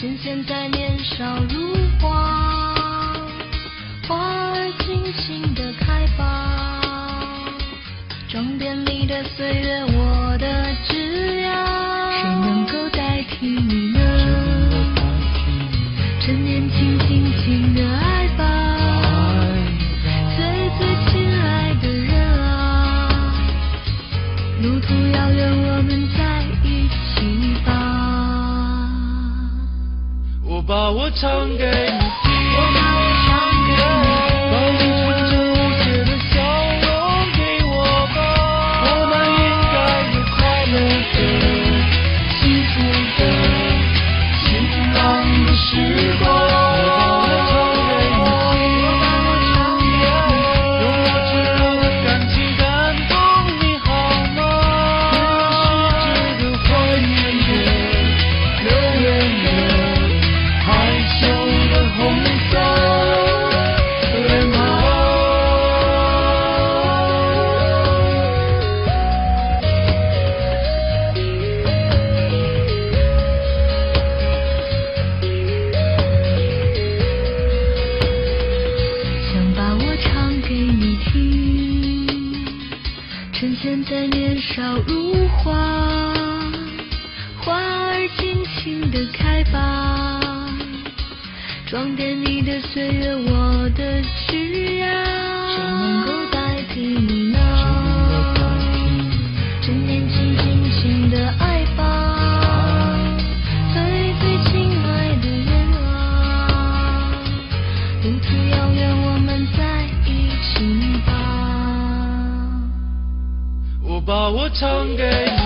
趁现在年少如花，花儿尽情的开吧，装点你的岁月，我的枝桠。把我唱给你听。趁现在年少如花，花儿尽情的开吧，装点你的岁月，我的枝桠。谁能够？我唱给你。